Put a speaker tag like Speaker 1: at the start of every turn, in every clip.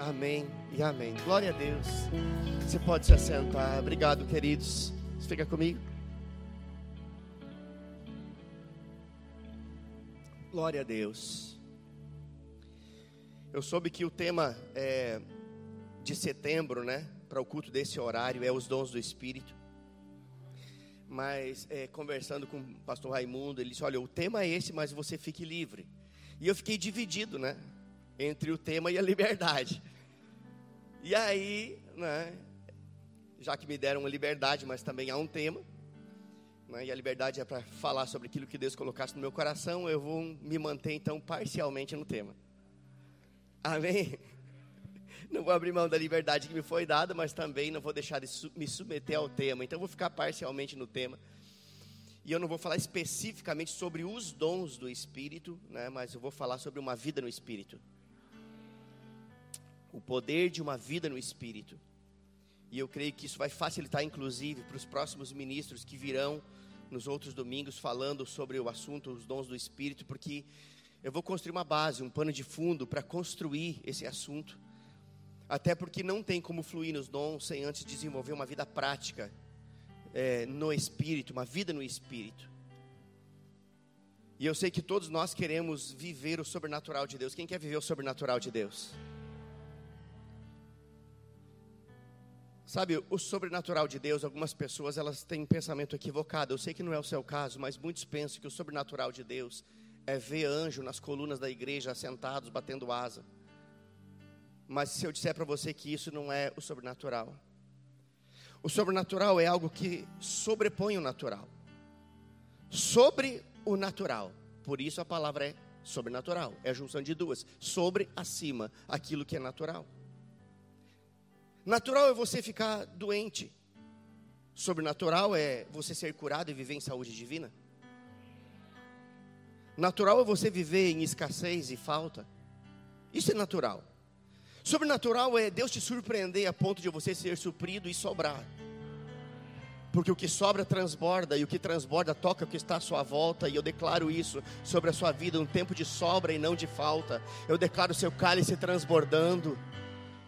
Speaker 1: Amém e amém. Glória a Deus. Você pode se assentar. Obrigado, queridos. Fica comigo. Glória a Deus. Eu soube que o tema é, de setembro, né, para o culto desse horário é os dons do Espírito. Mas é, conversando com o pastor Raimundo, ele disse: Olha, o tema é esse, mas você fique livre. E eu fiquei dividido, né, entre o tema e a liberdade. E aí, né, já que me deram uma liberdade, mas também há um tema, né, e a liberdade é para falar sobre aquilo que Deus colocasse no meu coração, eu vou me manter então parcialmente no tema. Amém? Não vou abrir mão da liberdade que me foi dada, mas também não vou deixar de me submeter ao tema. Então, vou ficar parcialmente no tema. E eu não vou falar especificamente sobre os dons do Espírito, né, mas eu vou falar sobre uma vida no Espírito. O poder de uma vida no Espírito. E eu creio que isso vai facilitar, inclusive, para os próximos ministros que virão nos outros domingos falando sobre o assunto, os dons do Espírito, porque eu vou construir uma base, um pano de fundo para construir esse assunto. Até porque não tem como fluir nos dons sem antes desenvolver uma vida prática é, no Espírito, uma vida no Espírito. E eu sei que todos nós queremos viver o sobrenatural de Deus. Quem quer viver o sobrenatural de Deus? Sabe, o sobrenatural de Deus, algumas pessoas elas têm um pensamento equivocado. Eu sei que não é o seu caso, mas muitos pensam que o sobrenatural de Deus é ver anjo nas colunas da igreja sentados batendo asa. Mas se eu disser para você que isso não é o sobrenatural. O sobrenatural é algo que sobrepõe o natural. Sobre o natural. Por isso a palavra é sobrenatural. É a junção de duas. Sobre, acima, aquilo que é natural. Natural é você ficar doente. Sobrenatural é você ser curado e viver em saúde divina. Natural é você viver em escassez e falta. Isso é natural. Sobrenatural é Deus te surpreender a ponto de você ser suprido e sobrar. Porque o que sobra transborda, e o que transborda toca o que está à sua volta, e eu declaro isso sobre a sua vida: um tempo de sobra e não de falta. Eu declaro seu cálice transbordando.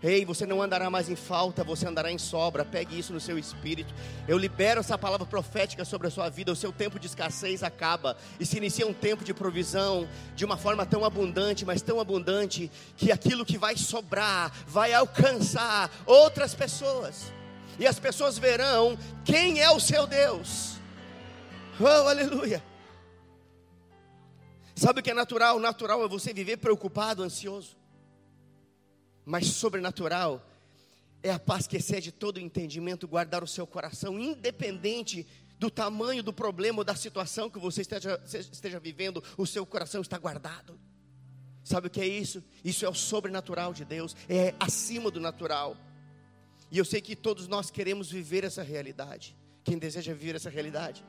Speaker 1: Ei, você não andará mais em falta, você andará em sobra. Pegue isso no seu espírito. Eu libero essa palavra profética sobre a sua vida. O seu tempo de escassez acaba e se inicia um tempo de provisão de uma forma tão abundante, mas tão abundante que aquilo que vai sobrar vai alcançar outras pessoas. E as pessoas verão quem é o seu Deus. Oh, aleluia. Sabe o que é natural? Natural é você viver preocupado, ansioso mas sobrenatural é a paz que excede todo o entendimento, guardar o seu coração, independente do tamanho do problema ou da situação que você esteja, esteja vivendo, o seu coração está guardado. Sabe o que é isso? Isso é o sobrenatural de Deus, é acima do natural. E eu sei que todos nós queremos viver essa realidade. Quem deseja viver essa realidade?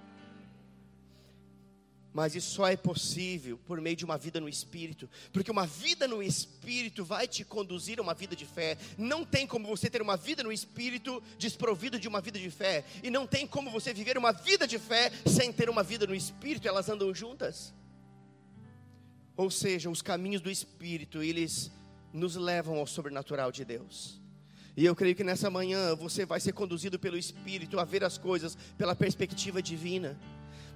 Speaker 1: Mas isso só é possível por meio de uma vida no Espírito, porque uma vida no Espírito vai te conduzir a uma vida de fé. Não tem como você ter uma vida no Espírito desprovido de uma vida de fé, e não tem como você viver uma vida de fé sem ter uma vida no Espírito, elas andam juntas. Ou seja, os caminhos do Espírito, eles nos levam ao sobrenatural de Deus. E eu creio que nessa manhã você vai ser conduzido pelo Espírito a ver as coisas pela perspectiva divina.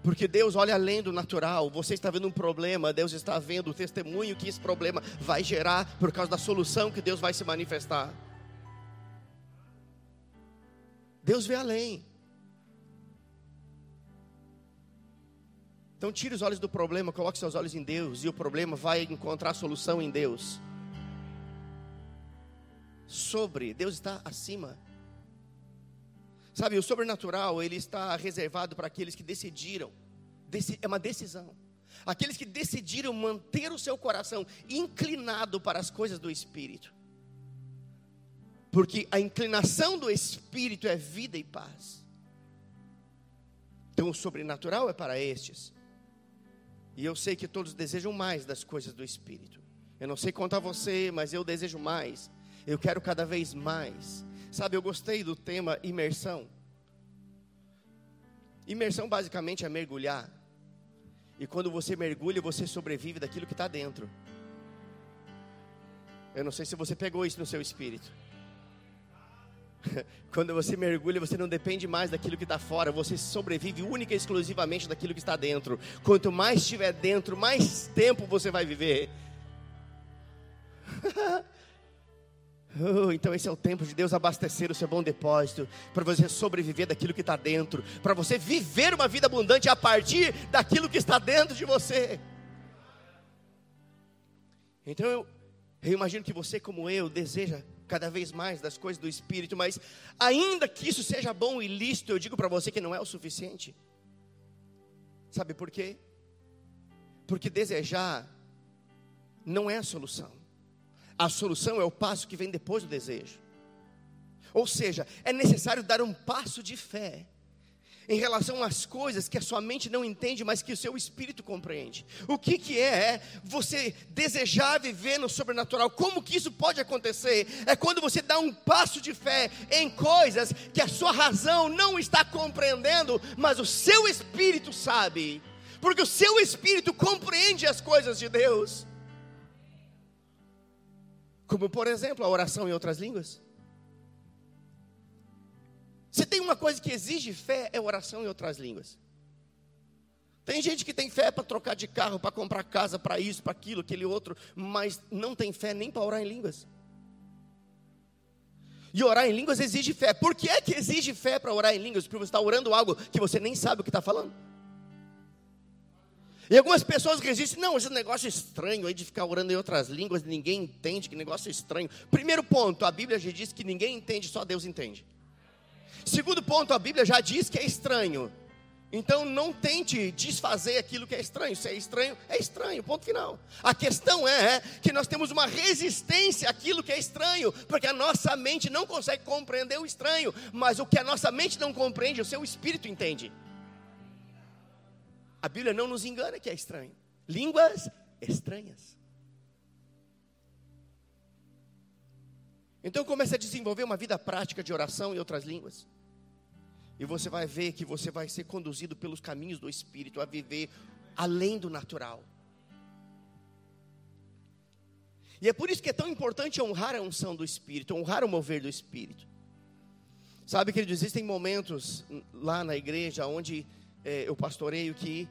Speaker 1: Porque Deus olha além do natural. Você está vendo um problema, Deus está vendo o testemunho que esse problema vai gerar por causa da solução que Deus vai se manifestar. Deus vê além. Então tire os olhos do problema, coloque seus olhos em Deus e o problema vai encontrar solução em Deus. Sobre, Deus está acima. Sabe, o sobrenatural, ele está reservado para aqueles que decidiram. É uma decisão. Aqueles que decidiram manter o seu coração inclinado para as coisas do Espírito. Porque a inclinação do Espírito é vida e paz. Então o sobrenatural é para estes. E eu sei que todos desejam mais das coisas do Espírito. Eu não sei contar você, mas eu desejo mais. Eu quero cada vez mais. Sabe, eu gostei do tema imersão. Imersão basicamente é mergulhar. E quando você mergulha, você sobrevive daquilo que está dentro. Eu não sei se você pegou isso no seu espírito. Quando você mergulha, você não depende mais daquilo que está fora, você sobrevive única e exclusivamente daquilo que está dentro. Quanto mais estiver dentro, mais tempo você vai viver. Oh, então esse é o tempo de Deus abastecer o seu bom depósito, para você sobreviver daquilo que está dentro, para você viver uma vida abundante a partir daquilo que está dentro de você. Então eu, eu imagino que você, como eu, deseja cada vez mais das coisas do Espírito, mas ainda que isso seja bom e lícito, eu digo para você que não é o suficiente. Sabe por quê? Porque desejar não é a solução. A solução é o passo que vem depois do desejo. Ou seja, é necessário dar um passo de fé em relação às coisas que a sua mente não entende, mas que o seu espírito compreende. O que, que é, é você desejar viver no sobrenatural? Como que isso pode acontecer? É quando você dá um passo de fé em coisas que a sua razão não está compreendendo, mas o seu espírito sabe, porque o seu espírito compreende as coisas de Deus. Como, por exemplo, a oração em outras línguas. Se tem uma coisa que exige fé, é oração em outras línguas. Tem gente que tem fé para trocar de carro, para comprar casa, para isso, para aquilo, aquele outro, mas não tem fé nem para orar em línguas. E orar em línguas exige fé. Por que é que exige fé para orar em línguas? Porque você está orando algo que você nem sabe o que está falando. E algumas pessoas resistem, não, esse negócio é estranho aí de ficar orando em outras línguas, ninguém entende, que negócio estranho. Primeiro ponto, a Bíblia já diz que ninguém entende, só Deus entende. Segundo ponto, a Bíblia já diz que é estranho. Então não tente desfazer aquilo que é estranho. Se é estranho, é estranho, ponto final. A questão é, é que nós temos uma resistência àquilo que é estranho, porque a nossa mente não consegue compreender o estranho, mas o que a nossa mente não compreende, o seu espírito entende. A Bíblia não nos engana que é estranho. Línguas estranhas. Então comece a desenvolver uma vida prática de oração em outras línguas. E você vai ver que você vai ser conduzido pelos caminhos do Espírito a viver além do natural. E é por isso que é tão importante honrar a unção do Espírito, honrar o mover do Espírito. Sabe, que existem momentos lá na igreja onde é, eu pastoreio que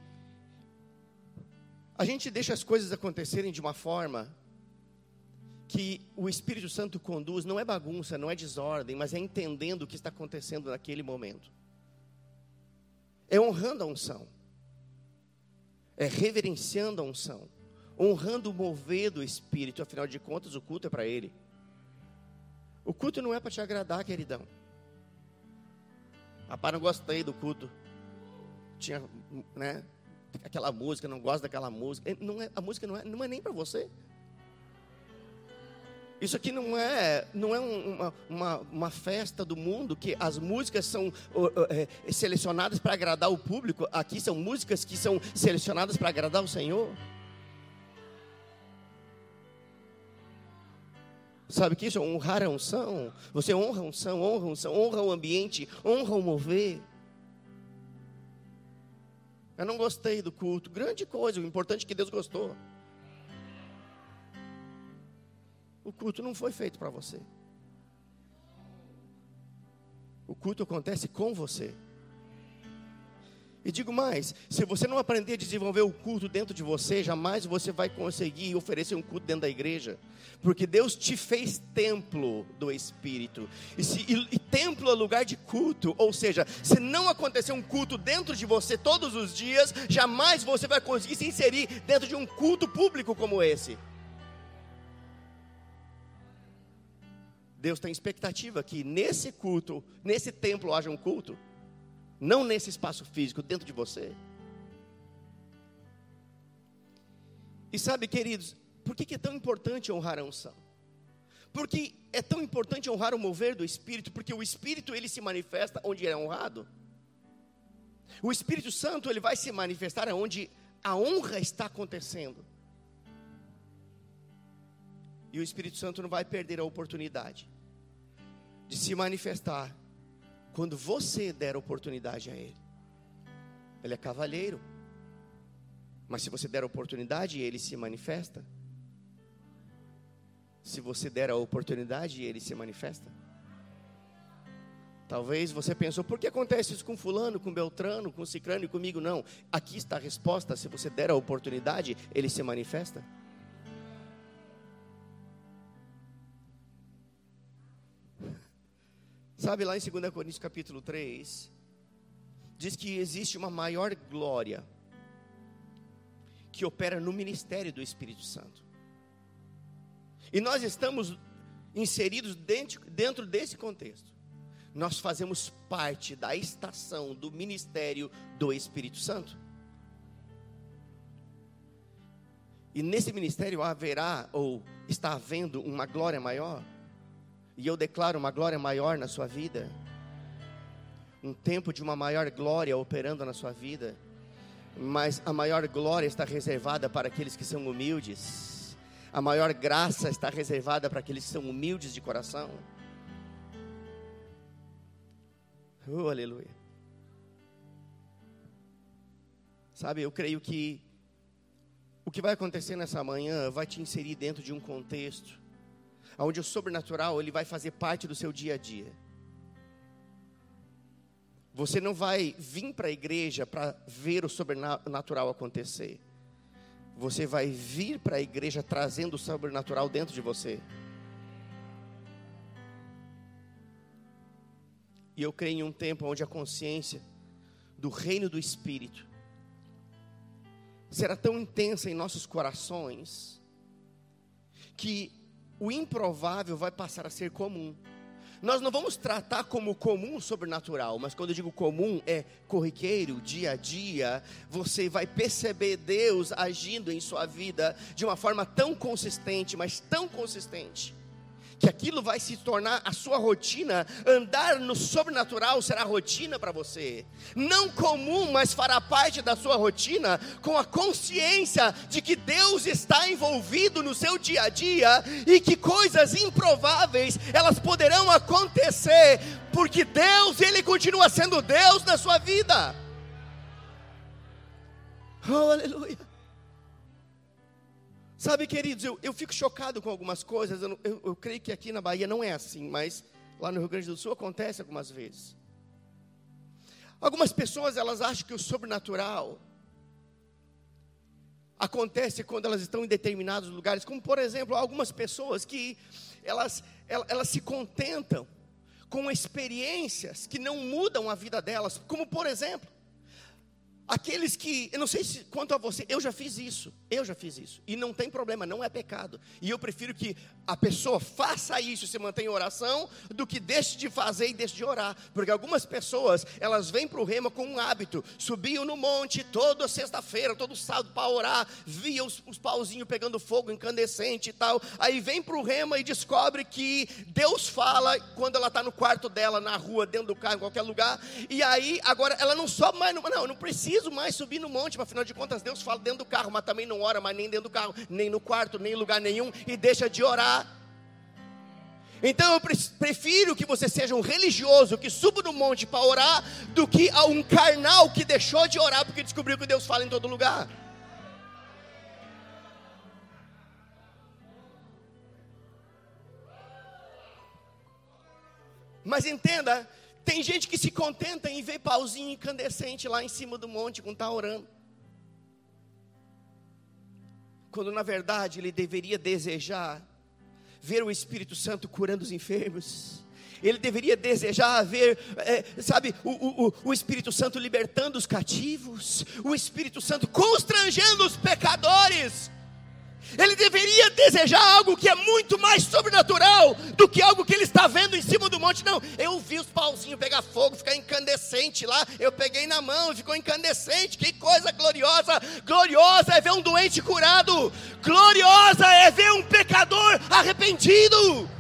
Speaker 1: a gente deixa as coisas acontecerem de uma forma que o Espírito Santo conduz, não é bagunça, não é desordem, mas é entendendo o que está acontecendo naquele momento. É honrando a unção, é reverenciando a unção, honrando o mover do Espírito, afinal de contas, o culto é para Ele. O culto não é para te agradar, queridão. Rapaz, não gostei do culto. Tinha, né? Aquela música, não gosto daquela música. Não é, a música não é, não é nem para você. Isso aqui não é, não é uma, uma, uma, festa do mundo que as músicas são é, selecionadas para agradar o público. Aqui são músicas que são selecionadas para agradar o Senhor. Sabe que isso é honrar a unção? Você honra a unção, honra a unção, honra o ambiente, honra o mover. Eu não gostei do culto. Grande coisa, o importante é que Deus gostou. O culto não foi feito para você. O culto acontece com você. E digo mais: se você não aprender a desenvolver o culto dentro de você, jamais você vai conseguir oferecer um culto dentro da igreja, porque Deus te fez templo do Espírito, e, se, e, e templo é lugar de culto, ou seja, se não acontecer um culto dentro de você todos os dias, jamais você vai conseguir se inserir dentro de um culto público como esse. Deus tem expectativa que nesse culto, nesse templo haja um culto, não nesse espaço físico, dentro de você. E sabe, queridos, por que é tão importante honrar a unção? Porque é tão importante honrar o mover do Espírito, porque o Espírito ele se manifesta onde é honrado. O Espírito Santo ele vai se manifestar onde a honra está acontecendo. E o Espírito Santo não vai perder a oportunidade de se manifestar quando você der oportunidade a Ele. Ele é cavalheiro, mas se você der oportunidade, Ele se manifesta. se você der a oportunidade, ele se manifesta. Talvez você pensou, por que acontece isso com fulano, com Beltrano, com Cicrano e comigo? Não. Aqui está a resposta, se você der a oportunidade, ele se manifesta. Sabe lá em 2 Coríntios capítulo 3, diz que existe uma maior glória que opera no ministério do Espírito Santo. E nós estamos inseridos dentro, dentro desse contexto. Nós fazemos parte da estação do ministério do Espírito Santo. E nesse ministério haverá ou está havendo uma glória maior. E eu declaro uma glória maior na sua vida. Um tempo de uma maior glória operando na sua vida. Mas a maior glória está reservada para aqueles que são humildes. A maior graça está reservada para aqueles que são humildes de coração. Oh, aleluia. Sabe, eu creio que o que vai acontecer nessa manhã vai te inserir dentro de um contexto onde o sobrenatural ele vai fazer parte do seu dia a dia. Você não vai vir para a igreja para ver o sobrenatural acontecer. Você vai vir para a igreja trazendo o sobrenatural dentro de você. E eu creio em um tempo onde a consciência do reino do Espírito será tão intensa em nossos corações que o improvável vai passar a ser comum. Nós não vamos tratar como comum sobrenatural, mas quando eu digo comum é corriqueiro, dia a dia, você vai perceber Deus agindo em sua vida de uma forma tão consistente, mas tão consistente, que aquilo vai se tornar a sua rotina, andar no sobrenatural será rotina para você. Não comum, mas fará parte da sua rotina com a consciência de que Deus está envolvido no seu dia a dia e que coisas improváveis, elas poderão acontecer, porque Deus, ele continua sendo Deus na sua vida. Oh, aleluia. Sabe, queridos, eu, eu fico chocado com algumas coisas. Eu, eu, eu creio que aqui na Bahia não é assim, mas lá no Rio Grande do Sul acontece algumas vezes. Algumas pessoas elas acham que o sobrenatural acontece quando elas estão em determinados lugares, como por exemplo, algumas pessoas que elas, elas, elas se contentam com experiências que não mudam a vida delas, como por exemplo, Aqueles que, eu não sei se quanto a você, eu já fiz isso, eu já fiz isso, e não tem problema, não é pecado. E eu prefiro que a pessoa faça isso e se mantenha em oração, do que deixe de fazer e deixe de orar. Porque algumas pessoas, elas vêm para o rema com um hábito, subiam no monte toda sexta-feira, todo sábado para orar, via os, os pauzinhos pegando fogo incandescente e tal. Aí vem para o rema e descobre que Deus fala quando ela está no quarto dela, na rua, dentro do carro, em qualquer lugar. E aí, agora, ela não sobe mais, não, não, não precisa preciso mais subir no monte, mas afinal de contas Deus fala dentro do carro, mas também não ora mais nem dentro do carro, nem no quarto, nem em lugar nenhum, e deixa de orar. Então eu prefiro que você seja um religioso que suba no monte para orar, do que a um carnal que deixou de orar porque descobriu que Deus fala em todo lugar. Mas entenda tem gente que se contenta em ver pauzinho incandescente lá em cima do monte quando está orando. Quando na verdade ele deveria desejar ver o Espírito Santo curando os enfermos. Ele deveria desejar ver, é, sabe, o, o, o Espírito Santo libertando os cativos, o Espírito Santo constrangendo os pecadores. Ele deveria desejar algo que é muito mais sobrenatural do que algo que ele está vendo em cima do monte. Não, eu vi os pauzinhos pegar fogo, ficar incandescente lá. Eu peguei na mão ficou incandescente. Que coisa gloriosa! Gloriosa é ver um doente curado. Gloriosa é ver um pecador arrependido.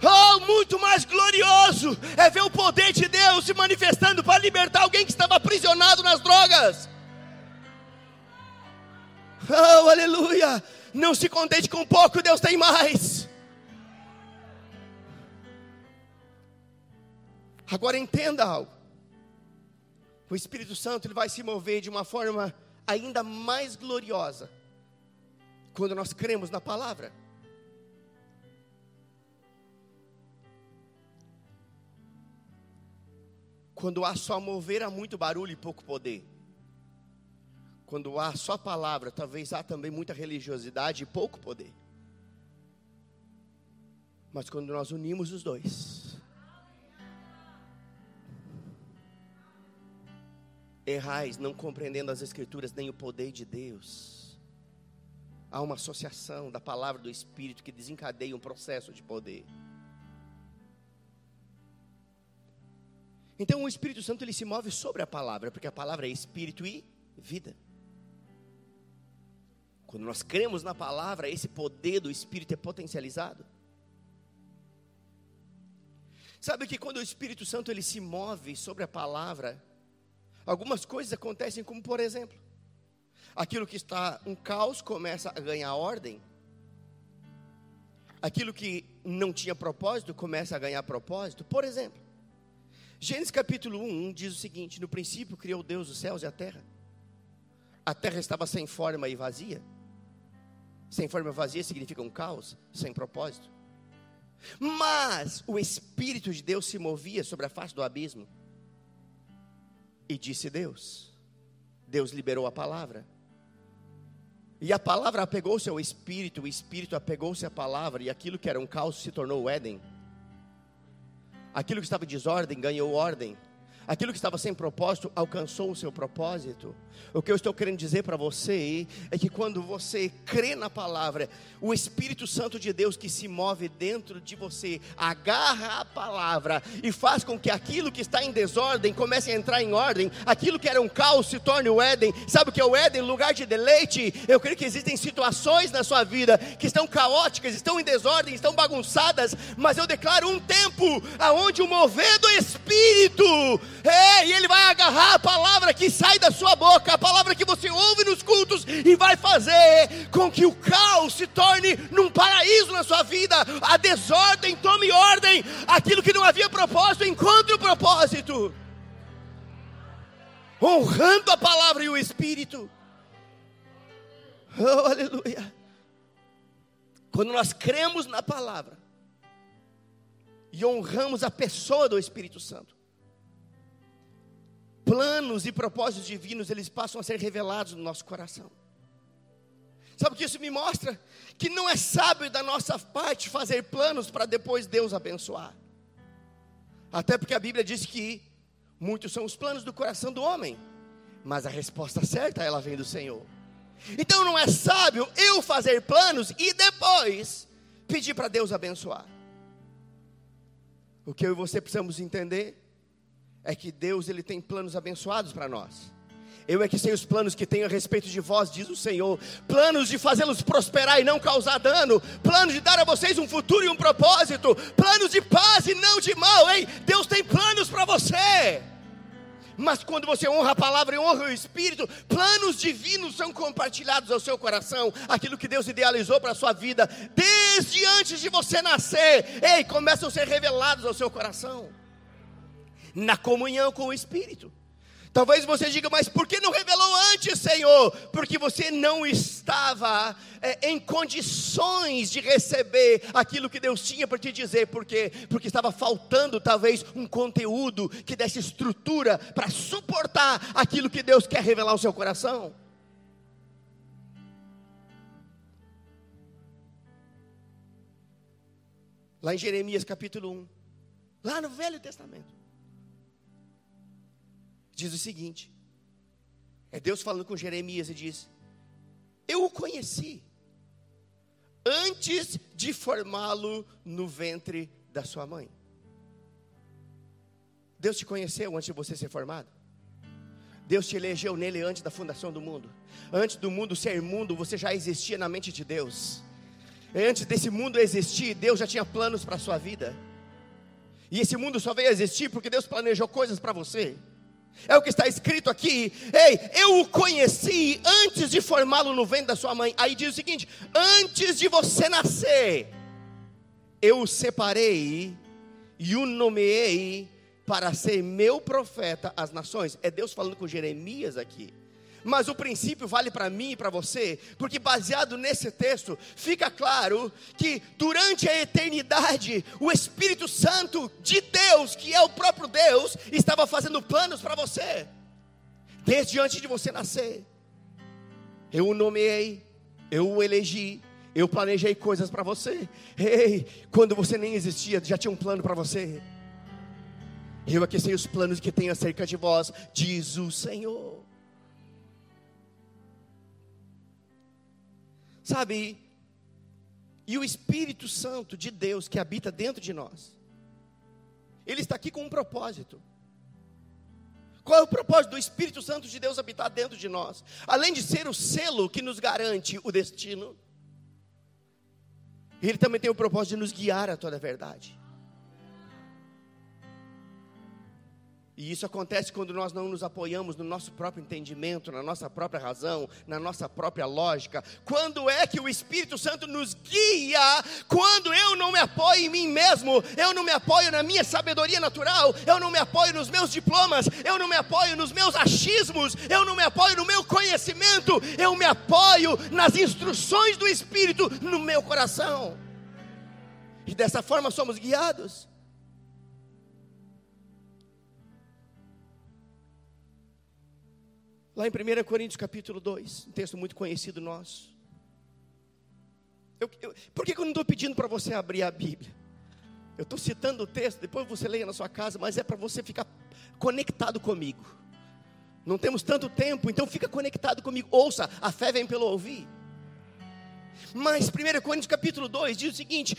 Speaker 1: Oh, muito mais glorioso é ver o poder de Deus se manifestando para libertar alguém que estava aprisionado nas drogas. Oh, aleluia! Não se contente com pouco, Deus tem mais. Agora entenda algo. O Espírito Santo ele vai se mover de uma forma ainda mais gloriosa quando nós cremos na palavra. Quando há só mover há muito barulho e pouco poder. Quando há só palavra, talvez há também muita religiosidade e pouco poder. Mas quando nós unimos os dois, errais não compreendendo as Escrituras nem o poder de Deus. Há uma associação da palavra do Espírito que desencadeia um processo de poder. Então o Espírito Santo ele se move sobre a palavra, porque a palavra é espírito e vida. Quando nós cremos na palavra, esse poder do Espírito é potencializado. Sabe que quando o Espírito Santo ele se move sobre a palavra, algumas coisas acontecem, como por exemplo, aquilo que está um caos começa a ganhar ordem, aquilo que não tinha propósito começa a ganhar propósito. Por exemplo, Gênesis capítulo 1 diz o seguinte: No princípio criou Deus os céus e a terra. A terra estava sem forma e vazia. Sem forma vazia significa um caos, sem propósito. Mas o Espírito de Deus se movia sobre a face do abismo. E disse Deus. Deus liberou a palavra. E a palavra apegou-se ao Espírito, o Espírito apegou-se à palavra, e aquilo que era um caos se tornou o Éden. Aquilo que estava em desordem ganhou ordem. Aquilo que estava sem propósito alcançou o seu propósito. O que eu estou querendo dizer para você é que quando você crê na palavra, o Espírito Santo de Deus que se move dentro de você agarra a palavra e faz com que aquilo que está em desordem comece a entrar em ordem, aquilo que era um caos se torne o Éden. Sabe o que é o Éden? Lugar de deleite. Eu creio que existem situações na sua vida que estão caóticas, estão em desordem, estão bagunçadas, mas eu declaro um tempo aonde o mover do Espírito é, e ele vai agarrar a palavra que sai da sua boca, a palavra que você ouve nos cultos, e vai fazer com que o caos se torne num paraíso na sua vida. A desordem tome ordem, aquilo que não havia propósito encontre o propósito. Honrando a palavra e o Espírito. Oh, aleluia. Quando nós cremos na palavra e honramos a pessoa do Espírito Santo, planos e propósitos divinos, eles passam a ser revelados no nosso coração. Sabe o que isso me mostra? Que não é sábio da nossa parte fazer planos para depois Deus abençoar. Até porque a Bíblia diz que muitos são os planos do coração do homem, mas a resposta certa ela vem do Senhor. Então não é sábio eu fazer planos e depois pedir para Deus abençoar. O que eu e você precisamos entender é que Deus ele tem planos abençoados para nós. Eu é que sei os planos que tenho a respeito de vós, diz o Senhor. Planos de fazê-los prosperar e não causar dano. Planos de dar a vocês um futuro e um propósito. Planos de paz e não de mal, hein? Deus tem planos para você. Mas quando você honra a palavra e honra o Espírito, planos divinos são compartilhados ao seu coração. Aquilo que Deus idealizou para a sua vida, desde antes de você nascer, ei, começam a ser revelados ao seu coração na comunhão com o Espírito. Talvez você diga, mas por que não revelou antes, Senhor? Porque você não estava é, em condições de receber aquilo que Deus tinha para te dizer. Por quê? Porque estava faltando talvez um conteúdo que desse estrutura para suportar aquilo que Deus quer revelar ao seu coração. Lá em Jeremias capítulo 1, lá no Velho Testamento diz o seguinte: é Deus falando com Jeremias e diz: Eu o conheci antes de formá-lo no ventre da sua mãe. Deus te conheceu antes de você ser formado? Deus te elegeu nele antes da fundação do mundo. Antes do mundo ser mundo, você já existia na mente de Deus. Antes desse mundo existir, Deus já tinha planos para a sua vida. E esse mundo só veio a existir porque Deus planejou coisas para você. É o que está escrito aqui. Ei, eu o conheci antes de formá-lo no ventre da sua mãe. Aí diz o seguinte: antes de você nascer, eu o separei e o nomeei para ser meu profeta às nações. É Deus falando com Jeremias aqui. Mas o princípio vale para mim e para você, porque baseado nesse texto, fica claro que durante a eternidade, o Espírito Santo de Deus, que é o próprio Deus, estava fazendo planos para você, desde antes de você nascer. Eu o nomeei, eu o elegi, eu planejei coisas para você. Ei, quando você nem existia, já tinha um plano para você. Eu aquecei os planos que tenho acerca de vós, diz o Senhor. Sabe, e o Espírito Santo de Deus que habita dentro de nós, ele está aqui com um propósito. Qual é o propósito do Espírito Santo de Deus habitar dentro de nós? Além de ser o selo que nos garante o destino, ele também tem o propósito de nos guiar a toda a verdade. E isso acontece quando nós não nos apoiamos no nosso próprio entendimento, na nossa própria razão, na nossa própria lógica. Quando é que o Espírito Santo nos guia? Quando eu não me apoio em mim mesmo, eu não me apoio na minha sabedoria natural, eu não me apoio nos meus diplomas, eu não me apoio nos meus achismos, eu não me apoio no meu conhecimento, eu me apoio nas instruções do Espírito no meu coração. E dessa forma somos guiados. Lá em 1 Coríntios capítulo 2, um texto muito conhecido nosso. Eu, eu, por que, que eu não estou pedindo para você abrir a Bíblia? Eu estou citando o texto, depois você leia na sua casa, mas é para você ficar conectado comigo. Não temos tanto tempo, então fica conectado comigo. Ouça, a fé vem pelo ouvir. Mas 1 Coríntios capítulo 2 diz o seguinte: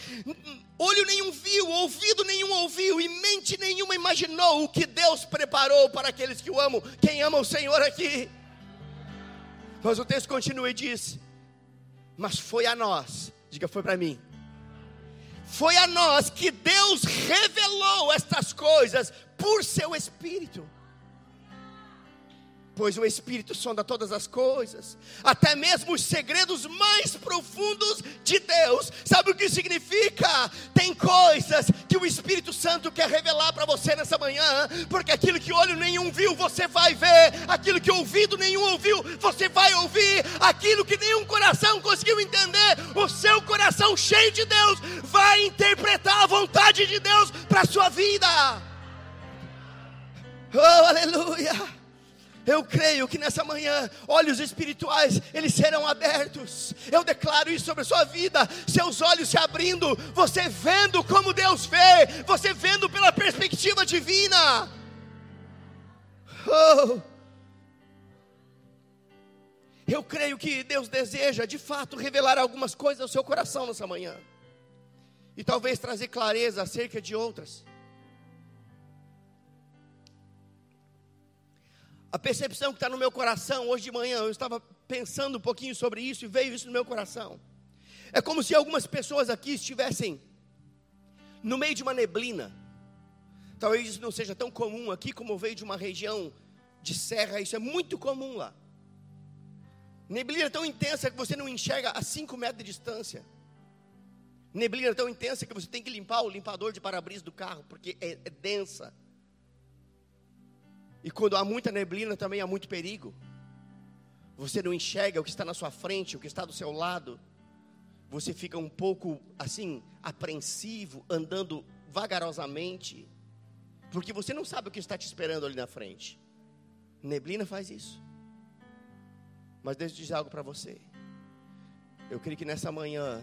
Speaker 1: olho nenhum viu, ouvido nenhum ouviu, e mente nenhuma imaginou o que Deus preparou para aqueles que o amam. Quem ama o Senhor aqui? Mas o texto continua e diz: Mas foi a nós, diga foi para mim. Foi a nós que Deus revelou estas coisas por seu Espírito pois o Espírito sonda todas as coisas, até mesmo os segredos mais profundos de Deus. Sabe o que significa? Tem coisas que o Espírito Santo quer revelar para você nessa manhã, porque aquilo que olho nenhum viu, você vai ver, aquilo que ouvido nenhum ouviu, você vai ouvir, aquilo que nenhum coração conseguiu entender, o seu coração cheio de Deus vai interpretar a vontade de Deus para a sua vida. Oh, aleluia! Eu creio que nessa manhã, olhos espirituais, eles serão abertos. Eu declaro isso sobre a sua vida. Seus olhos se abrindo, você vendo como Deus vê, você vendo pela perspectiva divina. Oh. Eu creio que Deus deseja, de fato, revelar algumas coisas ao seu coração nessa manhã. E talvez trazer clareza acerca de outras. A percepção que está no meu coração, hoje de manhã, eu estava pensando um pouquinho sobre isso e veio isso no meu coração. É como se algumas pessoas aqui estivessem no meio de uma neblina. Talvez isso não seja tão comum aqui como veio de uma região de serra, isso é muito comum lá. Neblina tão intensa que você não enxerga a 5 metros de distância. Neblina tão intensa que você tem que limpar o limpador de para-brisa do carro, porque é, é densa. E quando há muita neblina, também há muito perigo. Você não enxerga o que está na sua frente, o que está do seu lado. Você fica um pouco assim, apreensivo, andando vagarosamente, porque você não sabe o que está te esperando ali na frente. Neblina faz isso. Mas deixa eu dizer algo para você. Eu creio que nessa manhã,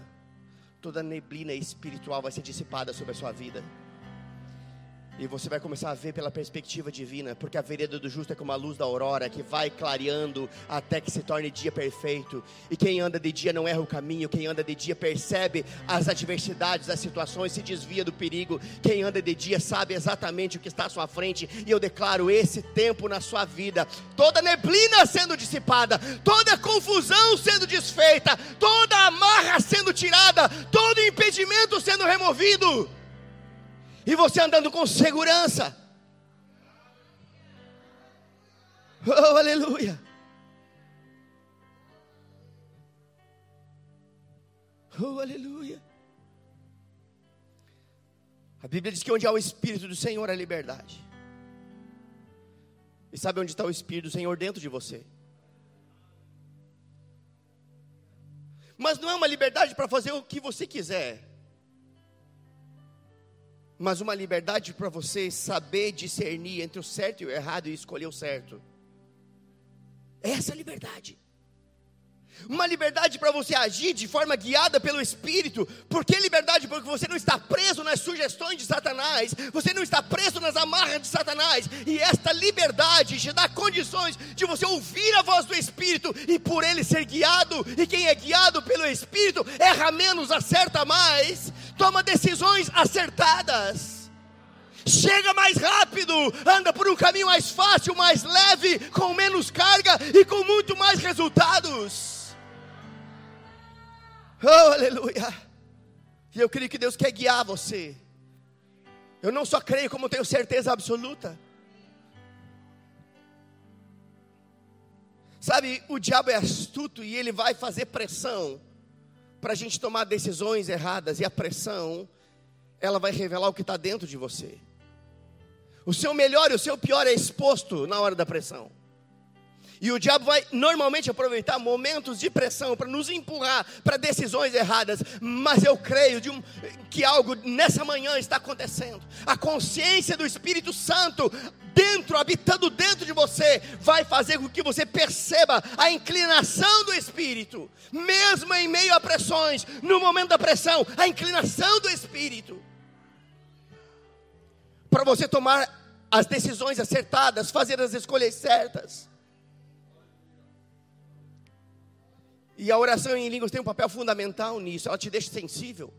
Speaker 1: toda neblina espiritual vai ser dissipada sobre a sua vida. E você vai começar a ver pela perspectiva divina, porque a vereda do justo é como a luz da aurora que vai clareando até que se torne dia perfeito. E quem anda de dia não erra o caminho, quem anda de dia percebe as adversidades, as situações, se desvia do perigo. Quem anda de dia sabe exatamente o que está à sua frente. E eu declaro esse tempo na sua vida, toda neblina sendo dissipada, toda confusão sendo desfeita, toda amarra sendo tirada, todo impedimento sendo removido e você andando com segurança. Oh, aleluia. Oh, aleluia. A Bíblia diz que onde há o Espírito do Senhor há liberdade. E sabe onde está o Espírito do Senhor dentro de você? Mas não é uma liberdade para fazer o que você quiser. Mas uma liberdade para você saber discernir entre o certo e o errado e escolher o certo. Essa é a liberdade. Uma liberdade para você agir de forma guiada pelo Espírito. Por que liberdade? Porque você não está preso nas sugestões de Satanás, você não está preso nas amarras de Satanás, e esta liberdade te dá condições de você ouvir a voz do Espírito e por ele ser guiado. E quem é guiado pelo Espírito erra menos, acerta mais, toma decisões acertadas chega mais rápido, anda por um caminho mais fácil, mais leve, com menos carga e com muito mais resultados. Oh, aleluia. E eu creio que Deus quer guiar você. Eu não só creio, como tenho certeza absoluta. Sabe, o diabo é astuto e ele vai fazer pressão para a gente tomar decisões erradas, e a pressão, ela vai revelar o que está dentro de você. O seu melhor e o seu pior é exposto na hora da pressão. E o diabo vai normalmente aproveitar momentos de pressão para nos empurrar para decisões erradas. Mas eu creio um, que algo nessa manhã está acontecendo. A consciência do Espírito Santo dentro, habitando dentro de você, vai fazer com que você perceba a inclinação do Espírito, mesmo em meio a pressões, no momento da pressão, a inclinação do Espírito, para você tomar as decisões acertadas, fazer as escolhas certas. E a oração em línguas tem um papel fundamental nisso, ela te deixa sensível.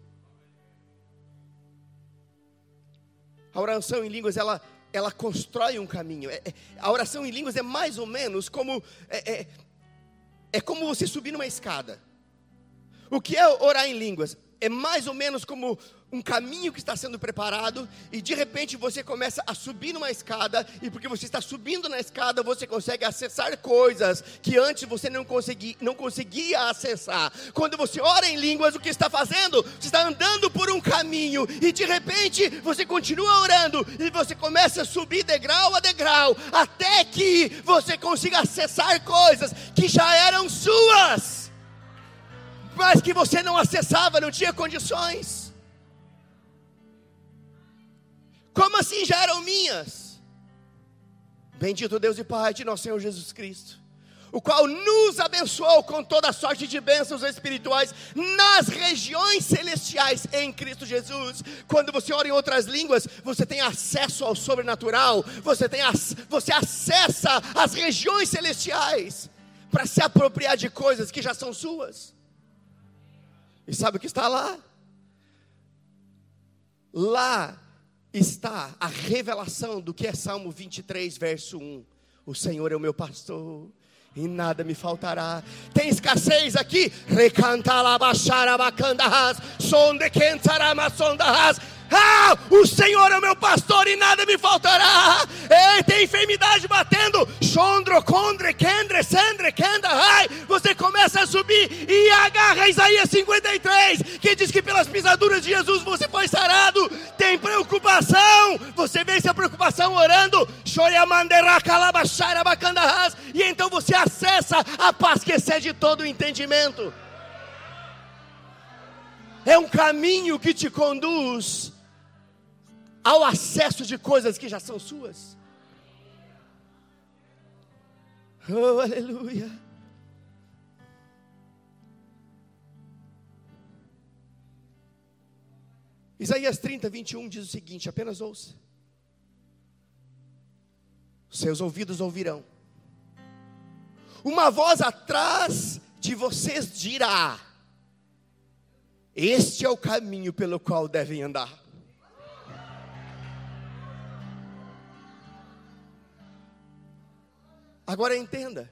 Speaker 1: A oração em línguas, ela, ela constrói um caminho. É, é, a oração em línguas é mais ou menos como é, é, é como você subir numa escada. O que é orar em línguas? É mais ou menos como um caminho que está sendo preparado e de repente você começa a subir numa escada e porque você está subindo na escada você consegue acessar coisas que antes você não conseguia, não conseguia acessar. Quando você ora em línguas, o que está fazendo? Você está andando por um caminho e de repente você continua orando e você começa a subir degrau a degrau até que você consiga acessar coisas que já eram suas, mas que você não acessava, não tinha condições. Como assim já eram minhas? Bendito Deus e Pai de nosso Senhor Jesus Cristo, o qual nos abençoou com toda sorte de bênçãos espirituais nas regiões celestiais em Cristo Jesus. Quando você ora em outras línguas, você tem acesso ao sobrenatural, você tem você acessa as regiões celestiais para se apropriar de coisas que já são suas. E sabe o que está lá? Lá está a revelação do que é Salmo 23, verso 1. O Senhor é o meu pastor e nada me faltará. Tem escassez aqui? Recanta la baixara bacandarras, som de quentaramaçondarras. Ah, o Senhor é o meu pastor e nada me faltará. Ei, tem enfermidade batendo. Chondro, condre, kendre, sendre, kenda. Ai, você começa a subir e agarra Isaías 53, que diz que pelas pisaduras de Jesus você foi sarado. Tem preocupação. Você vence a preocupação orando. E então você acessa a paz que excede todo o entendimento. É um caminho que te conduz ao acesso de coisas que já são suas. Oh, aleluia. Isaías 30, 21 diz o seguinte: apenas ouça. Seus ouvidos ouvirão. Uma voz atrás de vocês dirá: Este é o caminho pelo qual devem andar. Agora entenda.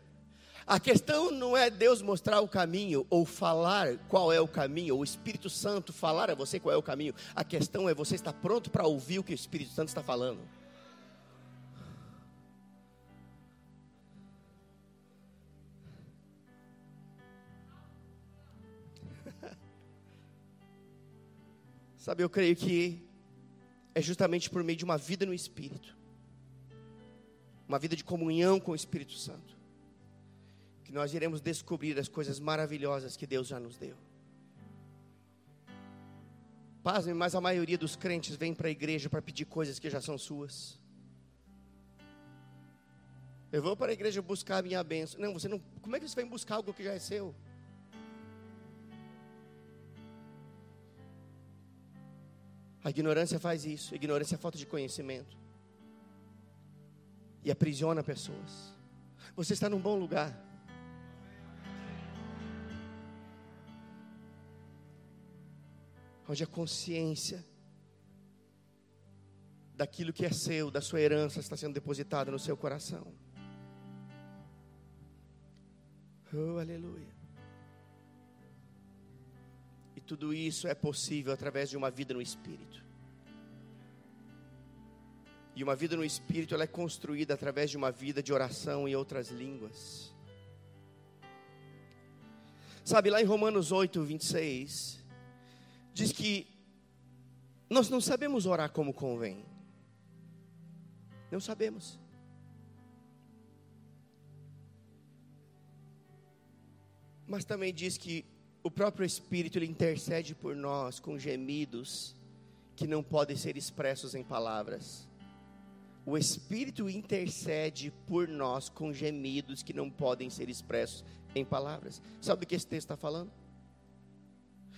Speaker 1: A questão não é Deus mostrar o caminho ou falar qual é o caminho, ou o Espírito Santo falar a você qual é o caminho. A questão é você estar pronto para ouvir o que o Espírito Santo está falando. Sabe, eu creio que é justamente por meio de uma vida no Espírito uma vida de comunhão com o Espírito Santo, que nós iremos descobrir as coisas maravilhosas que Deus já nos deu. Pasme, mas a maioria dos crentes vem para a igreja para pedir coisas que já são suas. Eu vou para a igreja buscar a minha bênção. Não, você não. Como é que você vai buscar algo que já é seu? A ignorância faz isso. A ignorância é falta de conhecimento. E aprisiona pessoas. Você está num bom lugar. Onde a consciência daquilo que é seu, da sua herança, está sendo depositada no seu coração. Oh, aleluia. E tudo isso é possível através de uma vida no Espírito. E uma vida no Espírito ela é construída através de uma vida de oração em outras línguas. Sabe, lá em Romanos 8, 26, diz que nós não sabemos orar como convém. Não sabemos. Mas também diz que o próprio Espírito ele intercede por nós com gemidos que não podem ser expressos em palavras. O Espírito intercede por nós com gemidos que não podem ser expressos em palavras. Sabe o que esse texto está falando?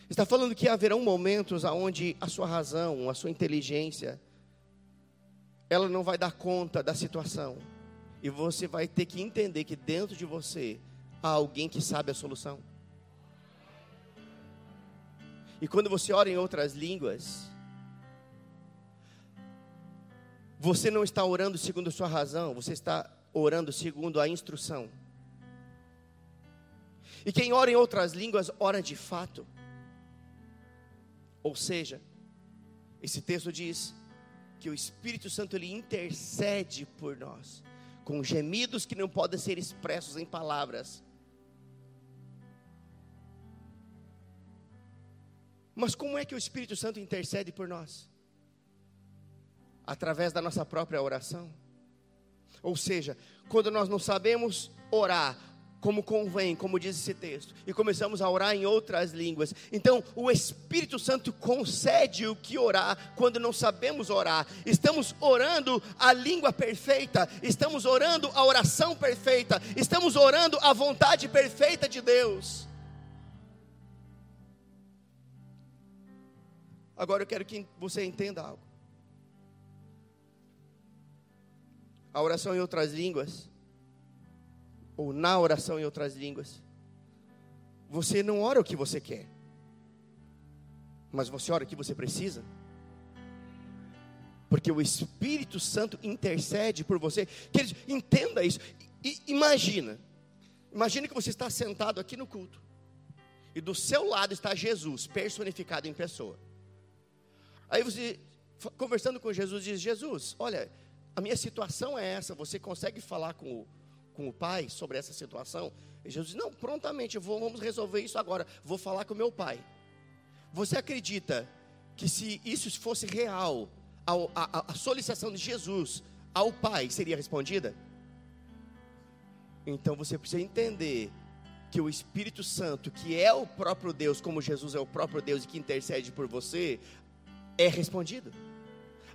Speaker 1: Está falando que haverão momentos onde a sua razão, a sua inteligência, ela não vai dar conta da situação. E você vai ter que entender que dentro de você a alguém que sabe a solução. E quando você ora em outras línguas, você não está orando segundo a sua razão, você está orando segundo a instrução. E quem ora em outras línguas, ora de fato. Ou seja, esse texto diz que o Espírito Santo ele intercede por nós, com gemidos que não podem ser expressos em palavras. Mas como é que o Espírito Santo intercede por nós? Através da nossa própria oração. Ou seja, quando nós não sabemos orar como convém, como diz esse texto, e começamos a orar em outras línguas. Então, o Espírito Santo concede o que orar quando não sabemos orar. Estamos orando a língua perfeita, estamos orando a oração perfeita, estamos orando a vontade perfeita de Deus. Agora eu quero que você entenda algo. A oração em outras línguas, ou na oração em outras línguas, você não ora o que você quer, mas você ora o que você precisa. Porque o Espírito Santo intercede por você. Queridos, entenda isso. Imagina. Imagina que você está sentado aqui no culto. E do seu lado está Jesus, personificado em pessoa. Aí você, conversando com Jesus, diz: Jesus, olha, a minha situação é essa. Você consegue falar com o, com o pai sobre essa situação? E Jesus diz: Não, prontamente, vou, vamos resolver isso agora. Vou falar com o meu pai. Você acredita que se isso fosse real, a, a, a solicitação de Jesus ao pai seria respondida? Então você precisa entender que o Espírito Santo, que é o próprio Deus, como Jesus é o próprio Deus e que intercede por você, é respondido.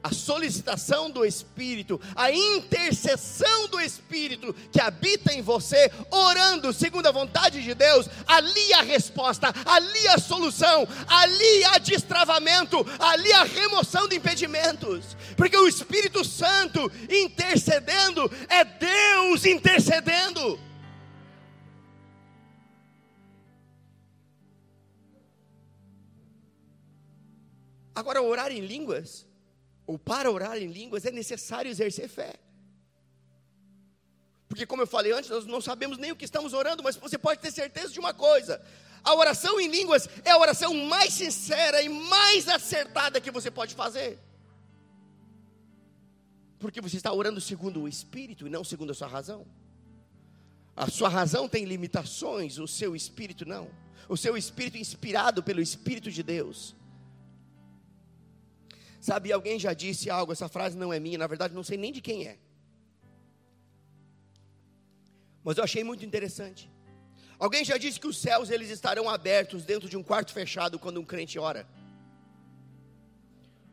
Speaker 1: A solicitação do Espírito, a intercessão do Espírito que habita em você, orando segundo a vontade de Deus, ali a resposta, ali a solução, ali há destravamento, ali a remoção de impedimentos, porque o Espírito Santo intercedendo é Deus intercedendo. Agora, orar em línguas, ou para orar em línguas, é necessário exercer fé. Porque, como eu falei antes, nós não sabemos nem o que estamos orando, mas você pode ter certeza de uma coisa: a oração em línguas é a oração mais sincera e mais acertada que você pode fazer. Porque você está orando segundo o Espírito e não segundo a sua razão. A sua razão tem limitações, o seu espírito não. O seu espírito inspirado pelo Espírito de Deus Sabe, alguém já disse algo, essa frase não é minha, na verdade não sei nem de quem é. Mas eu achei muito interessante. Alguém já disse que os céus eles estarão abertos dentro de um quarto fechado quando um crente ora?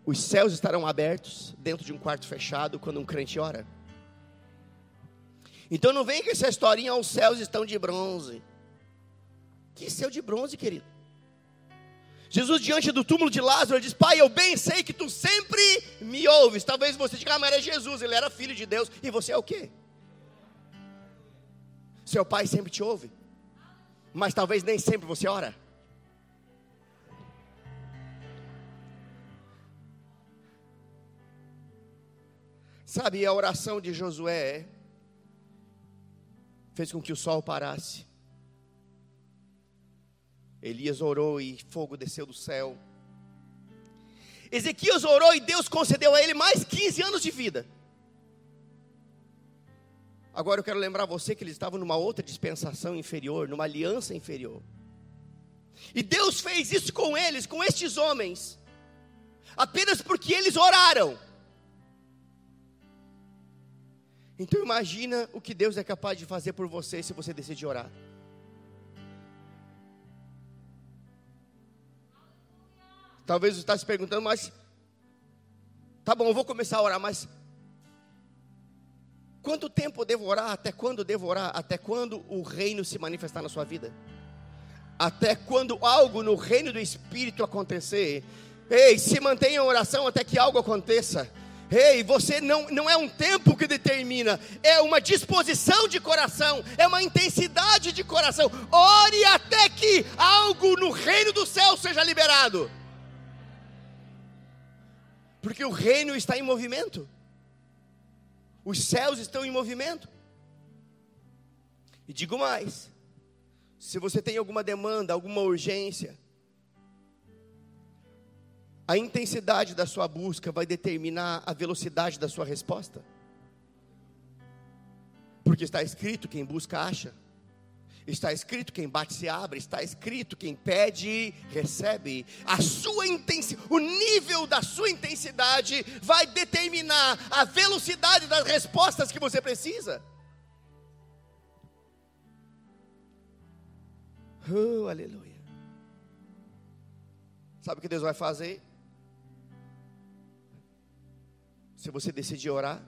Speaker 1: Os céus estarão abertos dentro de um quarto fechado quando um crente ora? Então não vem com essa historinha, os céus estão de bronze. Que céu de bronze, querido? Jesus, diante do túmulo de Lázaro, diz: Pai, eu bem sei que tu sempre me ouves. Talvez você diga, ah, mas era Jesus, ele era filho de Deus. E você é o quê? Seu pai sempre te ouve, mas talvez nem sempre você ora. Sabe, a oração de Josué fez com que o sol parasse. Elias orou e fogo desceu do céu. Ezequias orou e Deus concedeu a ele mais 15 anos de vida. Agora eu quero lembrar você que eles estavam numa outra dispensação inferior, numa aliança inferior. E Deus fez isso com eles, com estes homens, apenas porque eles oraram. Então imagina o que Deus é capaz de fazer por você se você decidir orar. Talvez você está se perguntando, mas tá bom, eu vou começar a orar, mas quanto tempo devo orar? Até quando devo orar? Até quando o reino se manifestar na sua vida? Até quando algo no reino do Espírito acontecer? Ei, se mantenha em oração até que algo aconteça. Ei, você não, não é um tempo que determina, é uma disposição de coração, é uma intensidade de coração. Ore até que algo no reino do céu seja liberado porque o reino está em movimento, os céus estão em movimento. E digo mais: se você tem alguma demanda, alguma urgência, a intensidade da sua busca vai determinar a velocidade da sua resposta. Porque está escrito: quem busca, acha. Está escrito: quem bate se abre. Está escrito: quem pede, recebe. A sua intensidade, o nível da sua intensidade vai determinar a velocidade das respostas que você precisa. Oh, aleluia. Sabe o que Deus vai fazer? Se você decidir orar,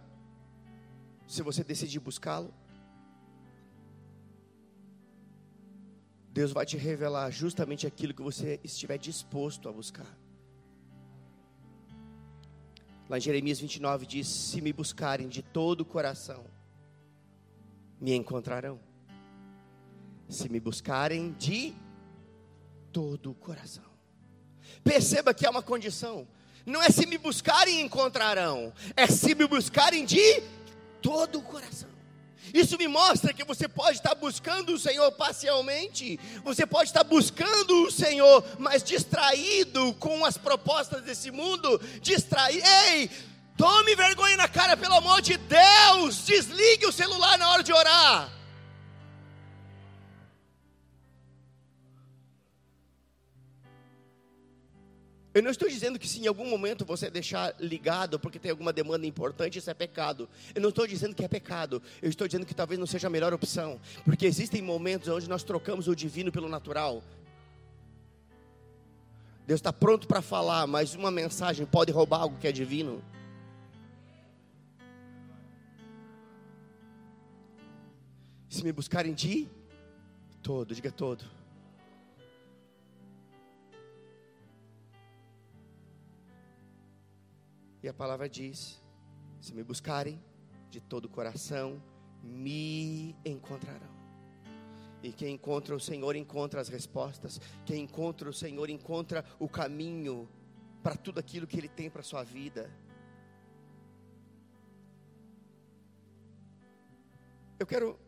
Speaker 1: se você decidir buscá-lo, Deus vai te revelar justamente aquilo que você estiver disposto a buscar. Lá em Jeremias 29 diz: Se me buscarem de todo o coração, me encontrarão. Se me buscarem de todo o coração. Perceba que é uma condição. Não é se me buscarem encontrarão, é se me buscarem de todo o coração. Isso me mostra que você pode estar buscando o Senhor parcialmente, você pode estar buscando o Senhor, mas distraído com as propostas desse mundo, distraído. Ei, tome vergonha na cara, pelo amor de Deus, desligue o celular na hora de orar. Eu não estou dizendo que se em algum momento você deixar ligado porque tem alguma demanda importante, isso é pecado. Eu não estou dizendo que é pecado. Eu estou dizendo que talvez não seja a melhor opção. Porque existem momentos onde nós trocamos o divino pelo natural. Deus está pronto para falar, mas uma mensagem pode roubar algo que é divino. Se me buscarem de todo, diga todo E a palavra diz: se me buscarem de todo o coração, me encontrarão. E quem encontra o Senhor encontra as respostas. Quem encontra o Senhor encontra o caminho para tudo aquilo que Ele tem para a sua vida. Eu quero,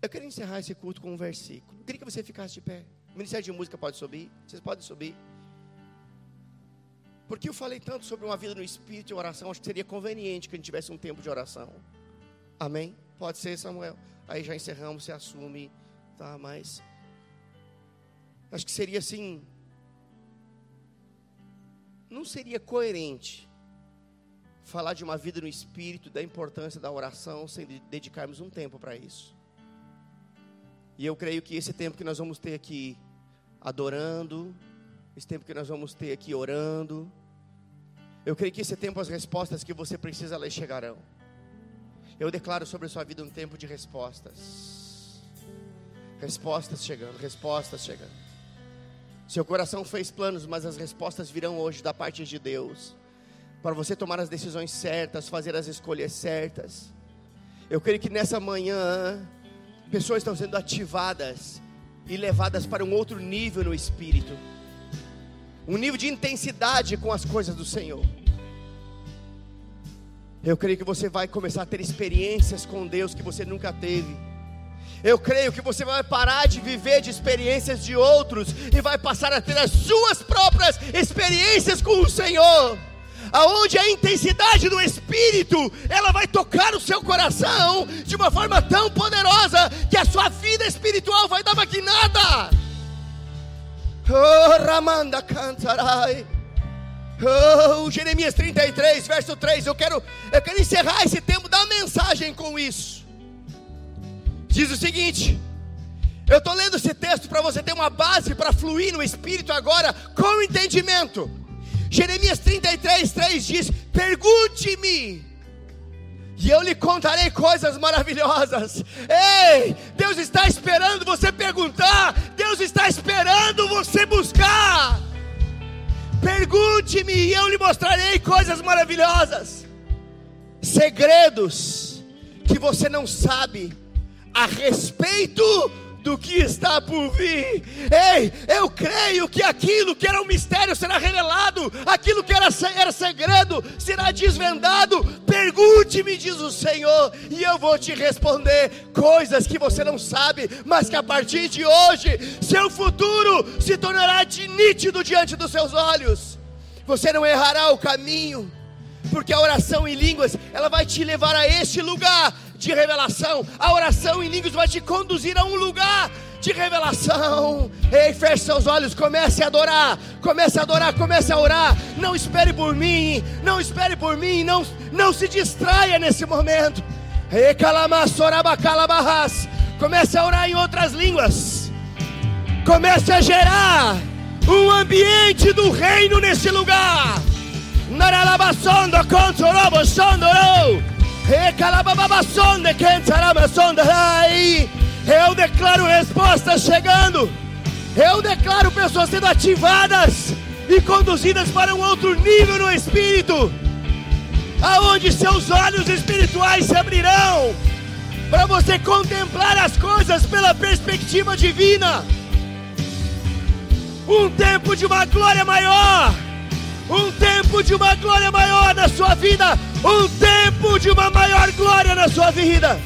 Speaker 1: eu quero encerrar esse culto com um versículo. Eu queria que você ficasse de pé. O Ministério de Música pode subir. Vocês podem subir. Porque eu falei tanto sobre uma vida no Espírito e oração, acho que seria conveniente que a gente tivesse um tempo de oração. Amém? Pode ser, Samuel. Aí já encerramos, você assume, tá? Mas acho que seria assim. Não seria coerente falar de uma vida no Espírito, da importância da oração, sem dedicarmos um tempo para isso. E eu creio que esse tempo que nós vamos ter aqui adorando, esse tempo que nós vamos ter aqui orando, eu creio que esse tempo as respostas que você precisa elas chegarão. Eu declaro sobre a sua vida um tempo de respostas. Respostas chegando, respostas chegando. Seu coração fez planos, mas as respostas virão hoje da parte de Deus. Para você tomar as decisões certas, fazer as escolhas certas. Eu creio que nessa manhã, pessoas estão sendo ativadas e levadas para um outro nível no espírito um nível de intensidade com as coisas do Senhor. Eu creio que você vai começar a ter experiências com Deus que você nunca teve. Eu creio que você vai parar de viver de experiências de outros e vai passar a ter as suas próprias experiências com o Senhor. Aonde a intensidade do Espírito, ela vai tocar o seu coração de uma forma tão poderosa que a sua vida espiritual vai dar maquinada. Oh, Ramanda cantarai. Oh, Jeremias 33, verso 3. Eu quero, eu quero encerrar esse tempo da mensagem com isso. Diz o seguinte: Eu estou lendo esse texto para você ter uma base para fluir no Espírito agora com entendimento. Jeremias 33, 3 diz: Pergunte-me e eu lhe contarei coisas maravilhosas. Ei, Deus está esperando você perguntar, Deus está esperando você buscar. Pergunte-me e eu lhe mostrarei coisas maravilhosas, segredos que você não sabe a respeito do que está por vir. Ei, eu creio que aquilo que era um mistério será revelado, aquilo que era, era segredo será desvendado. Pergunte-me, diz o Senhor, e eu vou te responder coisas que você não sabe, mas que a partir de hoje, seu futuro se tornará de nítido diante dos seus olhos. Você não errará o caminho porque a oração em línguas, ela vai te levar a este lugar de revelação. A oração em línguas vai te conduzir a um lugar de revelação. Ei, feche seus olhos, comece a adorar, comece a adorar, comece a orar. Não espere por mim, não espere por mim, não, não se distraia nesse momento. Ei, comece a orar em outras línguas. Comece a gerar um ambiente do reino nesse lugar. Naralabasondo, Consorobo, Sondoro. Eu declaro respostas chegando. Eu declaro pessoas sendo ativadas e conduzidas para um outro nível no espírito, aonde seus olhos espirituais se abrirão para você contemplar as coisas pela perspectiva divina. Um tempo de uma glória maior, um tempo de uma glória maior na sua vida um tempo de uma maior glória na sua vida.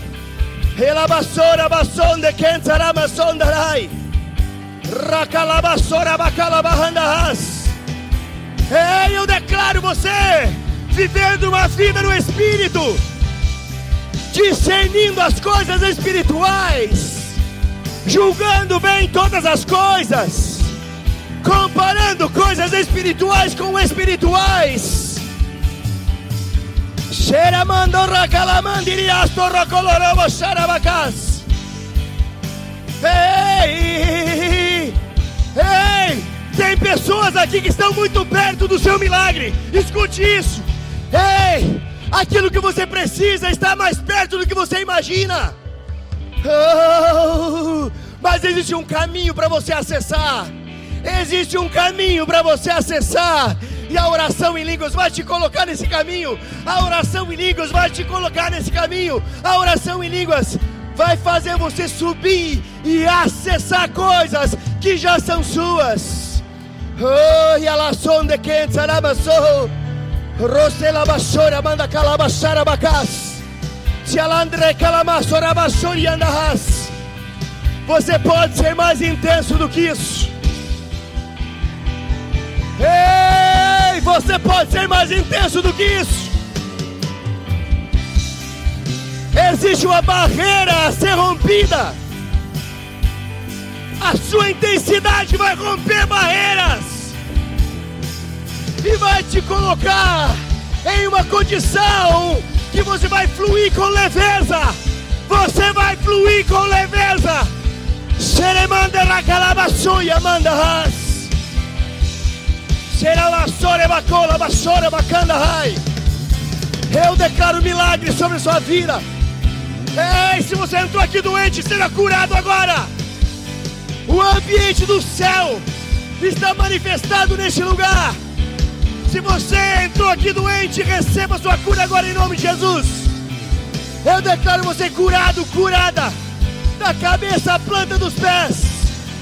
Speaker 1: Ei, eu declaro você vivendo uma vida no Espírito, discernindo as coisas espirituais, julgando bem todas as coisas, comparando coisas espirituais com espirituais Xeramando racalamandiriasto rocolorobo xarabacas. Ei! Ei! Tem pessoas aqui que estão muito perto do seu milagre. Escute isso. Ei! Aquilo que você precisa está mais perto do que você imagina. Oh, mas existe um caminho para você acessar. Existe um caminho para você acessar. E a oração em línguas vai te colocar nesse caminho. A oração em línguas vai te colocar nesse caminho. A oração em línguas vai fazer você subir e acessar coisas que já são suas. Oh, e a lação de quem sarabassou. Rosela bashora manda calabashara bacas. Andahas. Você pode ser mais intenso do que isso. Ei, você pode ser mais intenso do que isso. Existe uma barreira a ser rompida. A sua intensidade vai romper barreiras e vai te colocar em uma condição que você vai fluir com leveza. Você vai fluir com leveza. Seremanda Rakalabasuya Bacanda Rai. Eu declaro milagre sobre a sua vida. Ei, se você entrou aqui doente, seja curado agora. O ambiente do céu está manifestado neste lugar. Se você entrou aqui doente, receba sua cura agora em nome de Jesus. Eu declaro você curado, curada, da cabeça à planta dos pés.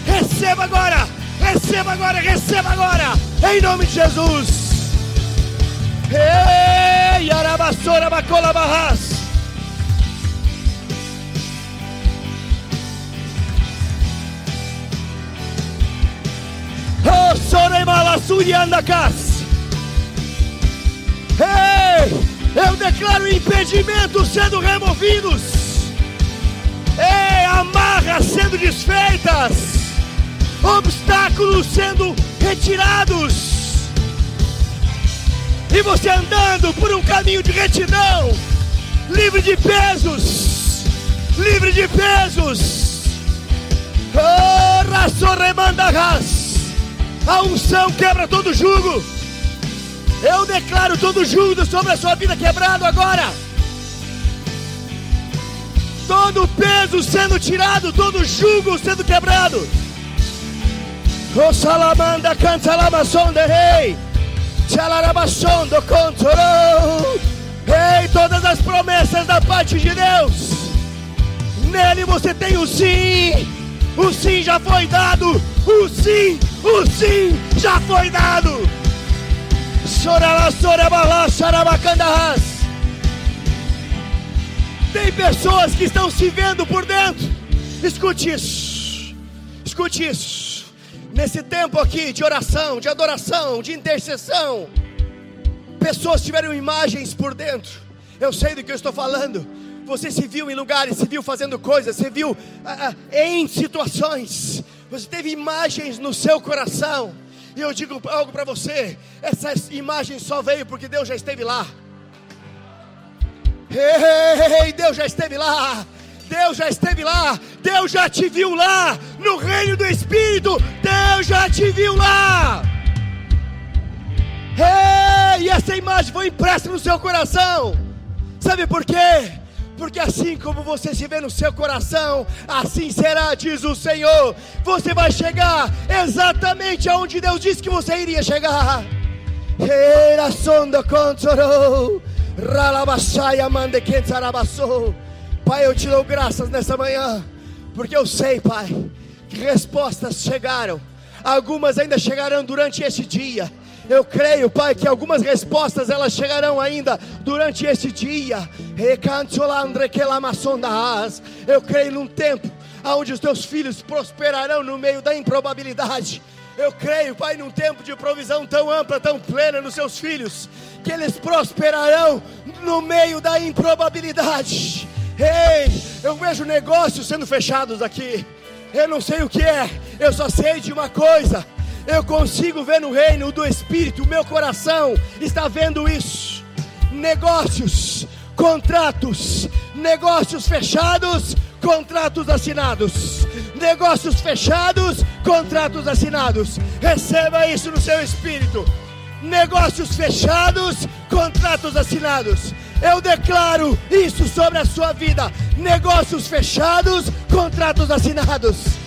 Speaker 1: Receba agora, receba agora, receba agora, em nome de Jesus. Ei, Arabassora Bacola Barras. Oh, Soremala Suriandacas. Ei, eu declaro impedimentos sendo removidos. Ei, amarras sendo desfeitas. Obstáculos sendo retirados. E você andando por um caminho de retidão, livre de pesos, livre de pesos. Oh. A unção quebra todo jugo. Eu declaro todo jugo sobre a sua vida quebrado agora. Todo peso sendo tirado, todo jugo sendo quebrado. O salamanda canta lamação de rei. Tchalarabação do control. Ei, todas as promessas da parte de Deus. Nele você tem o sim. O sim já foi dado. O sim, o sim já foi dado. Chorará, chorabalá, charabacandarras. Tem pessoas que estão se vendo por dentro. Escute isso. Escute isso. Nesse tempo aqui de oração, de adoração, de intercessão, pessoas tiveram imagens por dentro. Eu sei do que eu estou falando. Você se viu em lugares, se viu fazendo coisas, se viu ah, ah, em situações. Você teve imagens no seu coração. E eu digo algo para você: essa imagem só veio porque Deus já esteve lá. Ei, Deus já esteve lá. Deus já esteve lá. Deus já te viu lá. No reino do Espírito, Deus já te viu lá. E essa imagem foi impressa no seu coração. Sabe por quê? Porque assim como você se vê no seu coração, assim será, diz o Senhor. Você vai chegar exatamente aonde Deus disse que você iria chegar. Era sonda. Pai, eu te dou graças nessa manhã, porque eu sei, Pai, que respostas chegaram, algumas ainda chegarão durante este dia. Eu creio, Pai, que algumas respostas elas chegarão ainda durante este dia. Eu creio num tempo onde os teus filhos prosperarão no meio da improbabilidade. Eu creio, Pai, num tempo de provisão tão ampla, tão plena nos seus filhos, que eles prosperarão no meio da improbabilidade. Ei, eu vejo negócios sendo fechados aqui. Eu não sei o que é, eu só sei de uma coisa eu consigo ver no reino do Espírito, o meu coração está vendo isso. Negócios, contratos, negócios fechados, contratos assinados. Negócios fechados, contratos assinados. Receba isso no seu espírito. Negócios fechados, contratos assinados. Eu declaro isso sobre a sua vida. Negócios fechados, contratos assinados